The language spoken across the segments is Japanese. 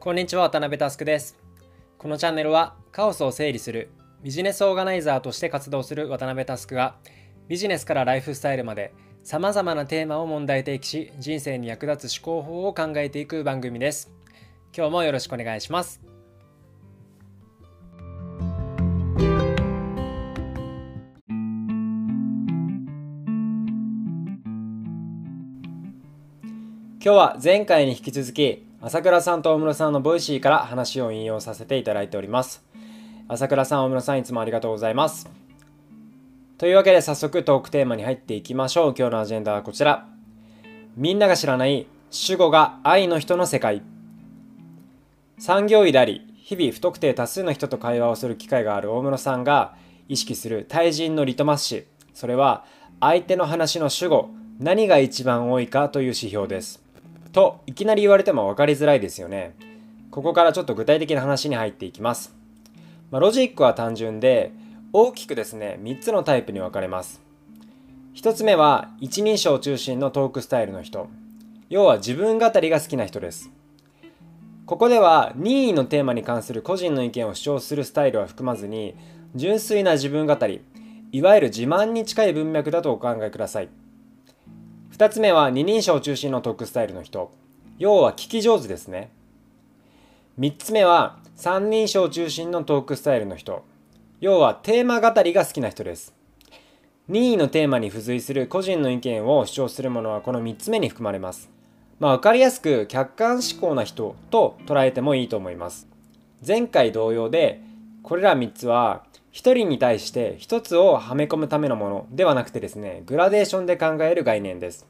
こんにちは渡辺佑です。このチャンネルはカオスを整理するビジネスオーガナイザーとして活動する渡辺佑がビジネスからライフスタイルまで様々なテーマを問題提起し人生に役立つ思考法を考えていく番組です。今日もよろしくお願いします。今日は前回に引き続き朝倉さんと大室さんの Voicy から話を引用させていただいております。朝倉さん大室さんいつもありがとうございます。というわけで早速トークテーマに入っていきましょう。今日のアジェンダはこちら。みんなが知らない主語が I の人の世界。産業医であり日々不特定多数の人と会話をする機会がある大室さんが意識する対人のリトマス紙それは相手の話の主語何が一番多いかという指標です。といきなり言われても分かりづらいですよね。ここからちょっと具体的な話に入っていきます。まあ、ロジックは単純で大きくですね3つのタイプに分かれます。1つ目は一人称中心のトークスタイルの人。要は自分語りが好きな人です。ここでは任意のテーマに関する個人の意見を主張するスタイルは含まずに純粋な自分語りいわゆる自慢に近い文脈だとお考えください。2つ目は二人称中心のトークスタイルの人。要は聞き上手ですね。3つ目は三人称中心のトークスタイルの人。要はテーマ語りが好きな人です。任意のテーマに付随する個人の意見を主張するものはこの3つ目に含まれます。まあ分かりやすく客観思考な人と捉えてもいいと思います。前回同様でこれら3つは1人に対して1つをはめ込むためのものではなくてですね、グラデーションで考える概念です。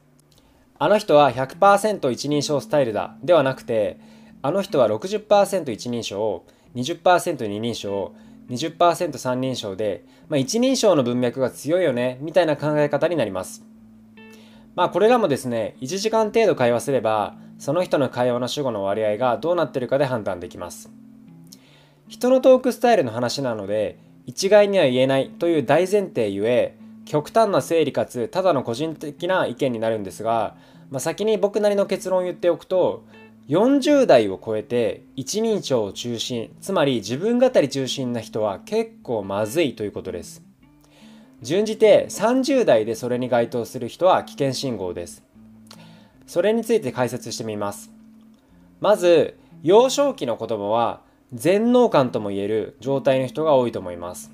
あの人は100%一人称スタイルだではなくて、あの人は60%一人称、20%二人称、20%三人称で、まあ、一人称の文脈が強いよね、みたいな考え方になります。まあこれらもですね、1時間程度会話すれば、その人の会話の主語の割合がどうなってるかで判断できます。人のトークスタイルの話なので、一概には言えないという大前提ゆえ極端な整理かつただの個人的な意見になるんですが、まあ、先に僕なりの結論を言っておくと40代を超えて一人称を中心つまり自分語り中心な人は結構まずいということです。順じて30代でそれに該当する人は危険信号です。それについて解説してみます。まず幼少期の言葉は全能感とも言える状態の人が多いと思います。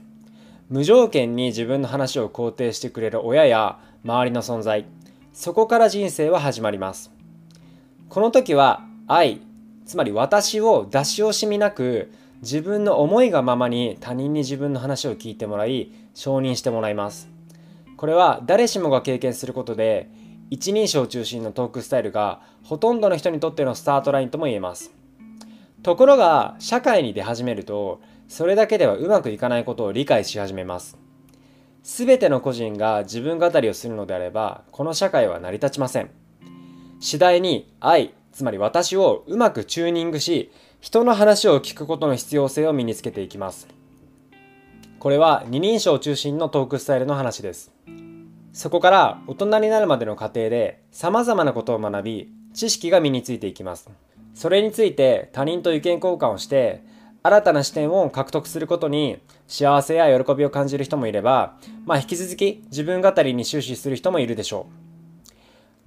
無条件に自分の話を肯定してくれる親や周りの存在、そこから人生は始まります。この時は愛、つまり私を出し惜しみなく自分の思いがままに他人に自分の話を聞いてもらい承認してもらいます。これは誰しもが経験することで一人称中心のトークスタイルがほとんどの人にとってのスタートラインとも言えます。ところが社会に出始めるとそれだけではうまくいかないことを理解し始めます。全ての個人が自分語りをするのであればこの社会は成り立ちません。次第に愛つまり私をうまくチューニングし人の話を聞くことの必要性を身につけていきます。これは二人称中心のトークスタイルの話です。そこから大人になるまでの過程で様々なことを学び知識が身についていきます。それについて他人と意見交換をして新たな視点を獲得することに幸せや喜びを感じる人もいれば、まあ、引き続き自分語りに終始する人もいるでしょ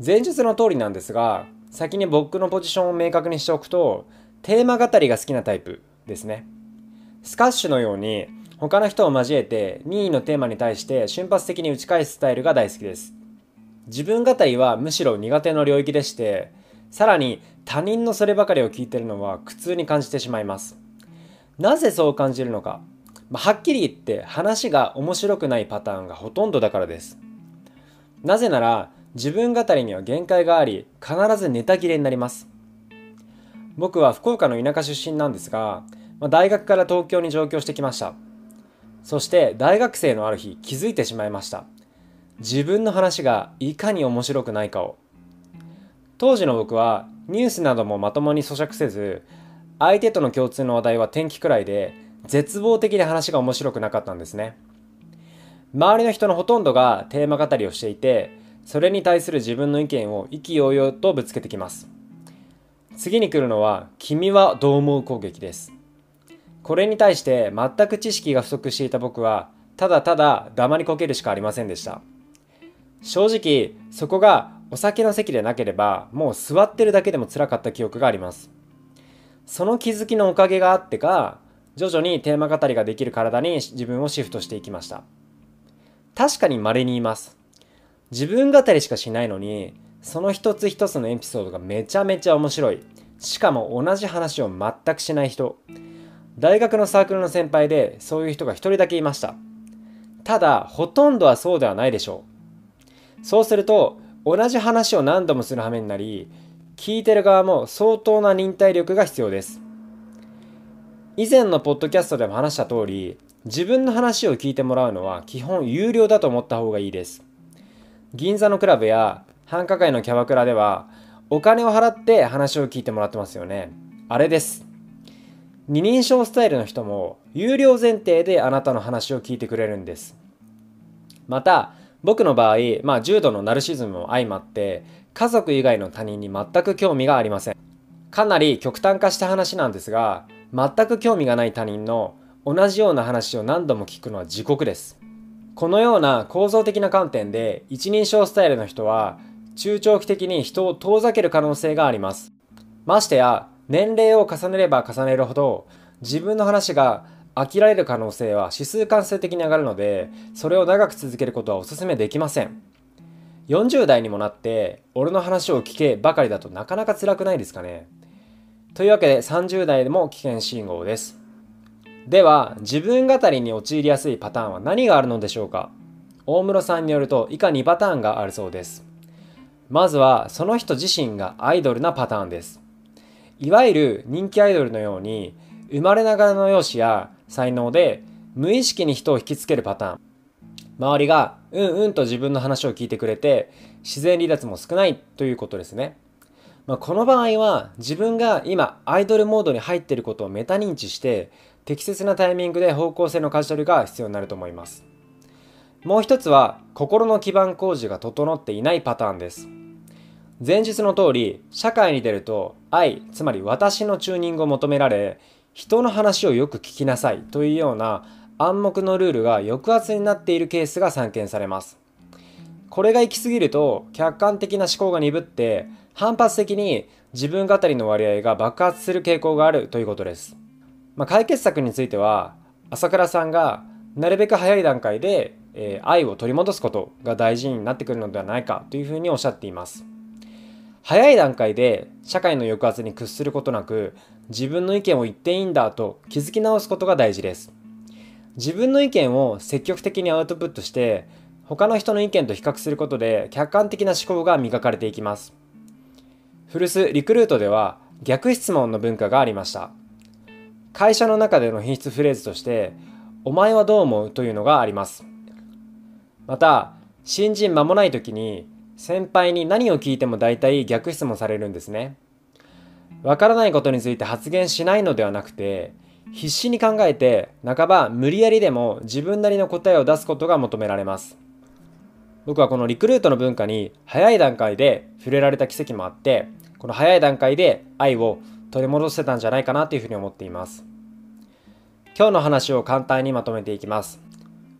う。前述の通りなんですが先に僕のポジションを明確にしておくとテーマ語りが好きなタイプですね。スカッシュのように他の人を交えて任意のテーマに対して瞬発的に打ち返すスタイルが大好きです。自分語りはむしろ苦手の領域でしてさらに他人のそればかりを聞いてるのは苦痛に感じてしまいます。なぜそう感じるのか、まあ、はっきり言って話が面白くないパターンがほとんどだからです。なぜなら自分語りには限界があり必ずネタ切れになります。僕は福岡の田舎出身なんですが、まあ、大学から東京に上京してきました。そして大学生のある日気づいてしまいました。自分の話がいかに面白くないかを。当時の僕はニュースなどもまともに咀嚼せず相手との共通の話題は天気くらいで絶望的に話が面白くなかったんですね。周りの人のほとんどがテーマ語りをしていてそれに対する自分の意見を意気揚々とぶつけてきます。次に来るのは君はどう思う攻撃です。これに対して全く知識が不足していた僕はただただ黙りこけるしかありませんでした。正直そこがお酒の席でなければもう座ってるだけでも辛かった記憶があります。その気づきのおかげがあってか徐々にテーマ語りができる体に自分をシフトしていきました。確かに稀にいます。自分語りしかしないのにその一つ一つのエピソードがめちゃめちゃ面白い。しかも同じ話を全くしない人。大学のサークルの先輩でそういう人が一人だけいました。ただほとんどはそうではないでしょう。そうすると同じ話を何度もする羽目になり聞いてる側も相当な忍耐力が必要です。以前のポッドキャストでも話した通り自分の話を聞いてもらうのは基本有料だと思った方がいいです。銀座のクラブや繁華街のキャバクラではお金を払って話を聞いてもらってますよね。あれです。二人称スタイルの人も有料前提であなたの話を聞いてくれるんです。また僕の場合、まあ、重度のナルシズムも相まって家族以外の他人に全く興味がありません。かなり極端化した話なんですが全く興味がない他人の同じような話を何度も聞くのは地獄です。このような構造的な観点で一人称スタイルの人は中長期的に人を遠ざける可能性があります。ましてや年齢を重ねれば重ねるほど自分の話が飽きられる可能性は指数関数的に上がるのでそれを長く続けることはお勧めできません。40代にもなって俺の話を聞けばかりだとなかなか辛くないですかね。というわけで30代でも危険信号です。では自分語りに陥りやすいパターンは何があるのでしょうか。大室さんによると以下2パターンがあるそうです。まずはその人自身がアイドルなパターンです。いわゆる人気アイドルのように生まれながらの容姿や才能で無意識に人を引きつけるパターン。周りがうんうんと自分の話を聞いてくれて自然離脱も少ないということですね、まあ、この場合は自分が今アイドルモードに入っていることをメタ認知して適切なタイミングで方向性の舵取りが必要になると思います。もう一つは心の基盤工事が整っていないパターンです。前述の通り社会に出ると愛つまり私のチューニングを求められ人の話をよく聞きなさいというような暗黙のルールが抑圧になっているケースが散見されます。これが行き過ぎると客観的な思考が鈍って反発的に自分語りの割合が爆発する傾向があるということです。まあ、解決策については朝倉さんがなるべく早い段階で、えー、愛を取り戻すことが大事になってくるのではないかというふうにおっしゃっています。早い段階で社会の抑圧に屈することなく自分の意見を言っていいんだと気づき直すことが大事です。自分の意見を積極的にアウトプットして他の人の意見と比較することで客観的な思考が磨かれていきます古巣リクルートでは逆質問の文化がありました会社の中での品質フレーズとして「お前はどう思う?」というのがありますまた新人間もない時に先輩に何を聞いても大体逆質問されるんですね。わからないことについて発言しないのではなくて必死に考えて半ば無理やりでも自分なりの答えを出すことが求められます。僕はこのリクルートの文化に早い段階で触れられた奇跡もあってこの早い段階で愛を取り戻せたんじゃないかなというふうに思っています。今日の話を簡単にまとめていきます。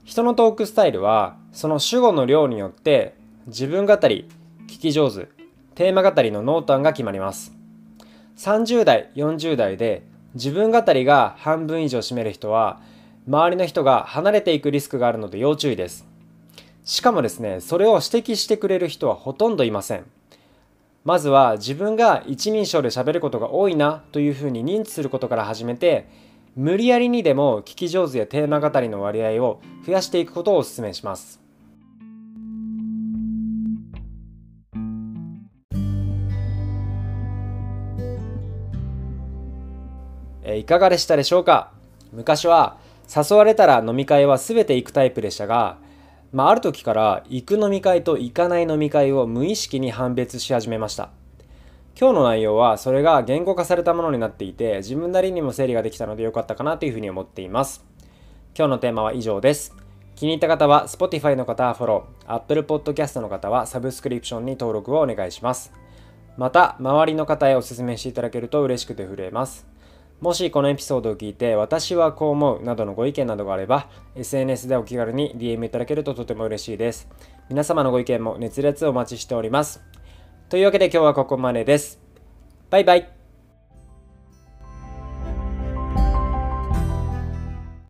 人のトークスタイルはその主語の量によって自分語り聞き上手テーマ語りの濃淡が決まります。30代40代で自分語りが半分以上占める人は周りの人が離れていくリスクがあるので要注意です。しかもですねそれを指摘してくれる人はほとんどいません。まずは自分が一人称で喋ることが多いなというふうに認知することから始めて無理やりにでも聞き上手やテーマ語りの割合を増やしていくことをお勧めします。いかがでしたでしょうか？昔は誘われたら飲み会は全て行くタイプでしたが、まあ、ある時から行く飲み会と行かない飲み会を無意識に判別し始めました。今日の内容はそれが言語化されたものになっていて自分なりにも整理ができたので良かったかなというふうに思っています。今日のテーマは以上です。気に入った方は Spotify の方はフォロー Apple Podcast の方はサブスクリプションに登録をお願いします。また周りの方へお勧めしていただけると嬉しくて震えます。もしこのエピソードを聞いて私はこう思うなどのご意見などがあれば SNS でお気軽に DM いただけるととても嬉しいです。皆様のご意見も熱烈お待ちしております。というわけで今日はここまでです。バイバイ。